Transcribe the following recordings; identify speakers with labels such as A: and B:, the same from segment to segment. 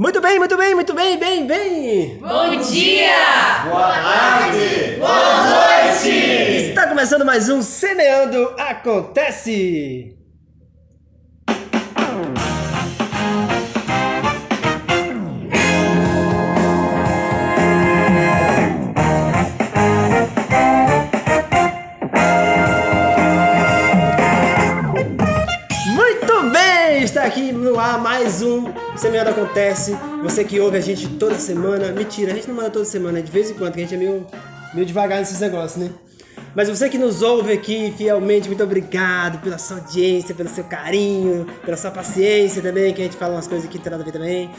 A: Muito bem, muito bem, muito bem, bem, bem!
B: Bom dia!
C: Boa tarde!
B: Boa noite!
A: Está começando mais um Semeando Acontece! Ar mais um Semeando Acontece. Você que ouve a gente toda semana. Mentira, a gente não manda toda semana, é de vez em quando, que a gente é meio, meio devagar nesses negócios, né? Mas você que nos ouve aqui fielmente, muito obrigado pela sua audiência, pelo seu carinho, pela sua paciência também, que a gente fala umas coisas que não tem nada a ver também.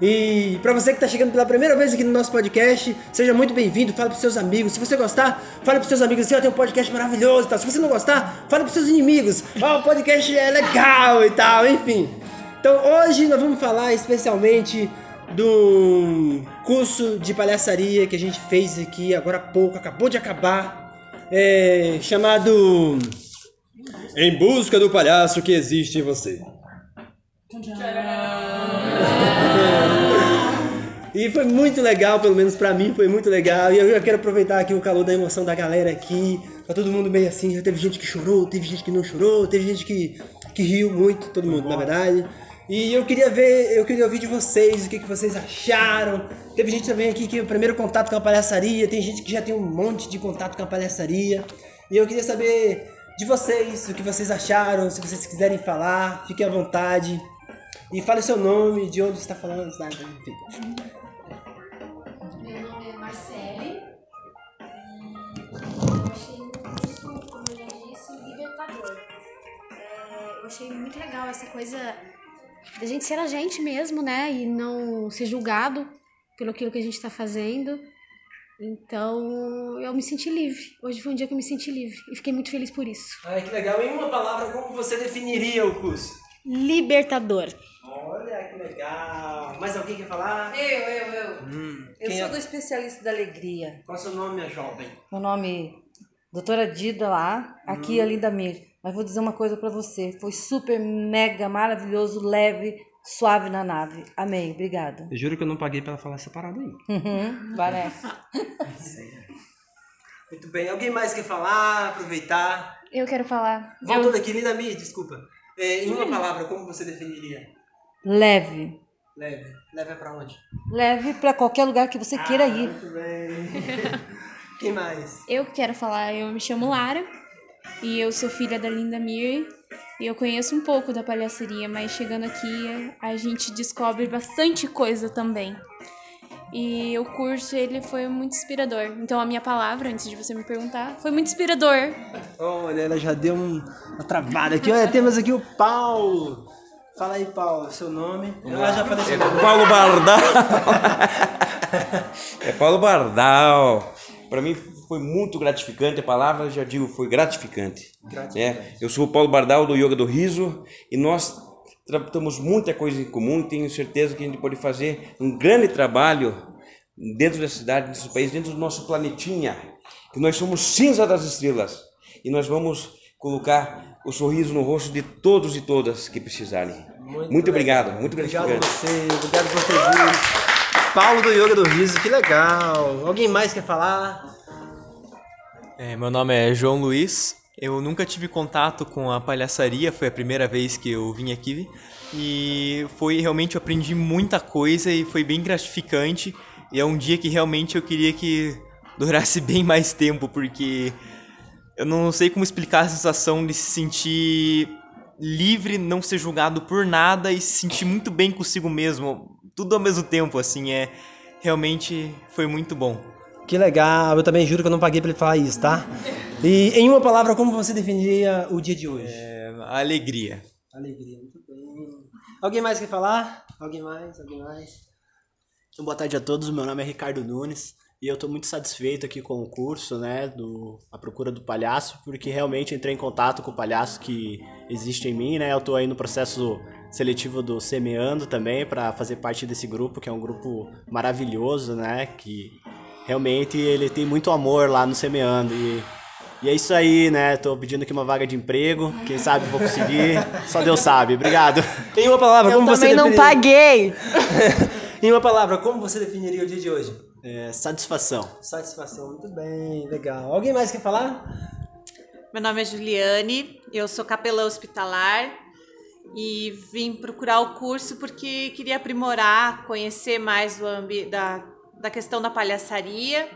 A: E pra você que tá chegando pela primeira vez aqui no nosso podcast, seja muito bem-vindo, fale pros seus amigos. Se você gostar, fale pros seus amigos assim, ó, tem um podcast maravilhoso e tal. Se você não gostar, fale pros seus inimigos. Ó, o podcast é legal e tal, enfim. Então hoje nós vamos falar especialmente do curso de palhaçaria que a gente fez aqui agora há pouco, acabou de acabar, é, chamado Em Busca do Palhaço que Existe em Você. E foi muito legal, pelo menos pra mim foi muito legal. E eu já quero aproveitar aqui o calor da emoção da galera aqui. Tá todo mundo meio assim, já teve gente que chorou, teve gente que não chorou, teve gente que, que riu muito, todo mundo, na verdade. E eu queria ver, eu queria ouvir de vocês o que, que vocês acharam. Teve gente também aqui que é o primeiro contato com a palhaçaria, tem gente que já tem um monte de contato com a palhaçaria. E eu queria saber de vocês, o que vocês acharam, se vocês quiserem falar, fiquem à vontade. E fale seu nome, de onde você está falando, nada, enfim.
D: Meu nome é Marcele e eu achei curso, como eu já disse, libertador. Achei muito legal essa coisa da gente ser a gente mesmo, né? E não ser julgado pelo aquilo que a gente está fazendo. Então eu me senti livre. Hoje foi um dia que eu me senti livre e fiquei muito feliz por isso.
A: Ai, que legal. Em uma palavra, como você definiria o curso?
D: Libertador.
A: Olha, que legal. Mais alguém quer falar?
B: Eu, eu, eu.
A: Hum,
B: Eu sou
A: é?
B: do especialista da alegria.
A: Qual é o seu nome, minha jovem?
E: Meu nome é Doutora Dida lá, aqui
A: Hum.
E: é Linda Mir. Mas vou dizer uma coisa pra você. Foi super, mega, maravilhoso, leve, suave na nave. Amei, obrigada.
A: Eu juro que eu não paguei pra ela falar essa parada aí.
E: Uhum, parece.
A: Muito bem. Alguém mais quer falar? Aproveitar?
D: Eu quero falar.
A: Voltando aqui, Linda Mi, desculpa. É, em uma palavra, como você definiria?
E: Leve.
A: Leve. Leve é pra onde?
E: Leve pra qualquer lugar que você queira ir.
A: Muito bem. Quem mais?
F: Eu quero falar, eu me chamo Lara e eu sou filha da Linda Mir e eu conheço um pouco da palhaçaria, mas chegando aqui a gente descobre bastante coisa também. E o curso ele foi muito inspirador. Então a minha palavra, antes de você me perguntar, foi muito inspirador.
A: Olha, ela já deu um- uma travada aqui. Olha, temos aqui o Paulo. Fala aí, Paulo, seu nome. Eu já falei seu nome.
G: Paulo Bardal. é Paulo Bardal. Para mim foi muito gratificante, a palavra já digo, foi gratificante. É, eu sou o Paulo Bardal do Yoga do Riso e nós tratamos muita coisa em comum, tenho certeza que a gente pode fazer um grande trabalho dentro da cidade, dentro do país, dentro do nosso planetinha, que nós somos cinza das estrelas e nós vamos colocar o sorriso no rosto de todos e todas que precisarem. Muito, obrigado, muito
A: Obrigado a
G: gratificante.
A: você, obrigado por ter vindo. Paulo do Yoga do Riso, que legal. Alguém mais quer falar?
H: É, meu nome é João Luiz. Eu nunca tive contato com a palhaçaria, foi a primeira vez que eu vim aqui. E foi realmente eu aprendi muita coisa e foi bem gratificante. E é um dia que realmente eu queria que durasse bem mais tempo, porque eu não sei como explicar a sensação de se sentir livre, não ser julgado por nada e se sentir muito bem consigo mesmo. Tudo ao mesmo tempo, assim, é realmente foi muito bom.
A: Que legal, eu também juro que eu não paguei pra ele falar isso, tá? E em uma palavra, como você definiria o dia de hoje?
H: É, alegria.
A: Alegria, muito bem. Alguém mais quer falar? Alguém mais? Alguém mais?
I: Então, boa tarde a todos, meu nome é Ricardo Nunes e eu estou muito satisfeito aqui com o curso, né, do A Procura do Palhaço, porque realmente entrei em contato com o palhaço que existe em mim, né, eu estou aí no processo seletivo do Semeando também para fazer parte desse grupo, que é um grupo maravilhoso, né, que realmente ele tem muito amor lá no Semeando e e é isso aí, né? Tô pedindo aqui uma vaga de emprego. Quem sabe vou conseguir. Só Deus sabe. Obrigado.
A: Em uma palavra,
E: Eu
A: como você
E: também não
A: definiria-
E: paguei.
A: Em uma palavra, como você definiria o dia de hoje?
I: É, satisfação.
A: Satisfação, muito bem, legal. Alguém mais quer falar?
B: Meu nome é Juliane, eu sou capelã hospitalar e vim procurar o curso porque queria aprimorar, conhecer mais o ambi da, da questão da palhaçaria.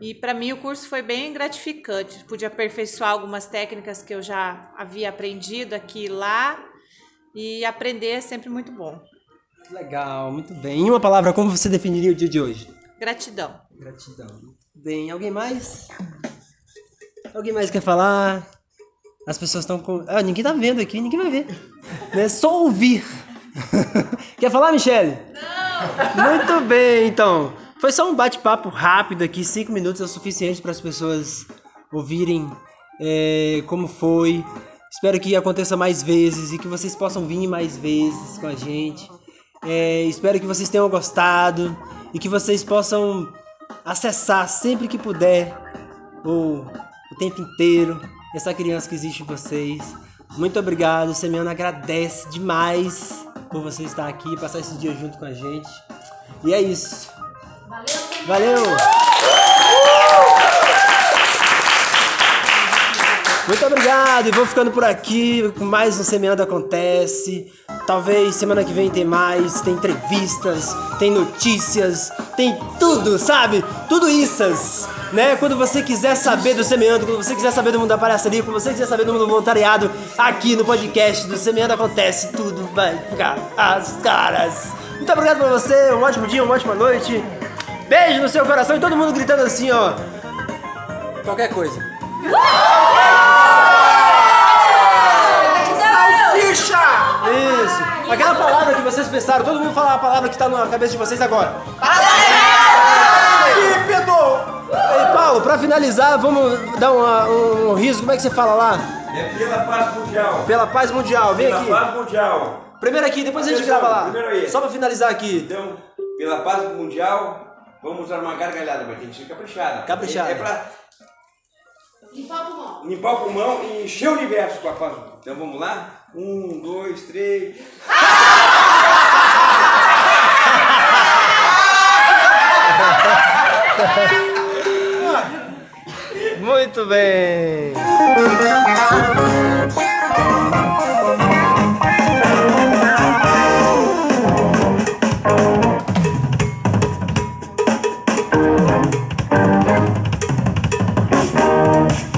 B: E para mim o curso foi bem gratificante. Pude aperfeiçoar algumas técnicas que eu já havia aprendido aqui e lá. E aprender é sempre muito bom.
A: Legal, muito bem. Em uma palavra, como você definiria o dia de hoje?
B: Gratidão.
A: Gratidão. Bem, alguém mais? Alguém mais quer falar? As pessoas estão com. Ah, ninguém tá vendo aqui, ninguém vai ver. É só ouvir. quer falar, Michele? Não! Muito bem, então. Foi só um bate-papo rápido aqui, cinco minutos é o suficiente para as pessoas ouvirem é, como foi. Espero que aconteça mais vezes e que vocês possam vir mais vezes com a gente. É, espero que vocês tenham gostado e que vocês possam acessar sempre que puder ou o tempo inteiro essa criança que existe em vocês. Muito obrigado, Semana agradece demais por você estar aqui, passar esse dia junto com a gente. E é isso. Valeu! Muito obrigado e vou ficando por aqui com mais um Semeando Acontece. Talvez semana que vem tem mais, tem entrevistas, tem notícias, tem tudo, sabe? Tudo isso, né? Quando você quiser saber do Semeando, quando você quiser saber do mundo da palhaçaria, quando você quiser saber do mundo do voluntariado, aqui no podcast do Semeando Acontece, tudo vai ficar às caras. Muito obrigado por você, um ótimo dia, uma ótima noite. Beijo no seu coração e todo mundo gritando assim, ó. Qualquer coisa.
C: Salsicha!
A: Isso. Aquela palavra que vocês pensaram, todo mundo fala a palavra que tá na cabeça de vocês agora. Paulo, pra finalizar, vamos dar uma- um, um riso. Como é que você fala lá?
G: É pela paz mundial.
A: Pela paz mundial. Vem
G: Pela
A: aqui.
G: paz mundial.
A: Primeiro aqui, depois a gente
G: Atenção,
A: grava lá.
G: primeiro aí.
A: Só pra finalizar aqui.
G: Então, pela paz mundial, vamos usar uma gargalhada, mas tem que ser caprichada.
A: Caprichada.
G: É, é pra
D: Limpar o pulmão.
G: limpar o pulmão e encher o universo com a paz. Então vamos lá? Um, dois, três.
A: Muito bem.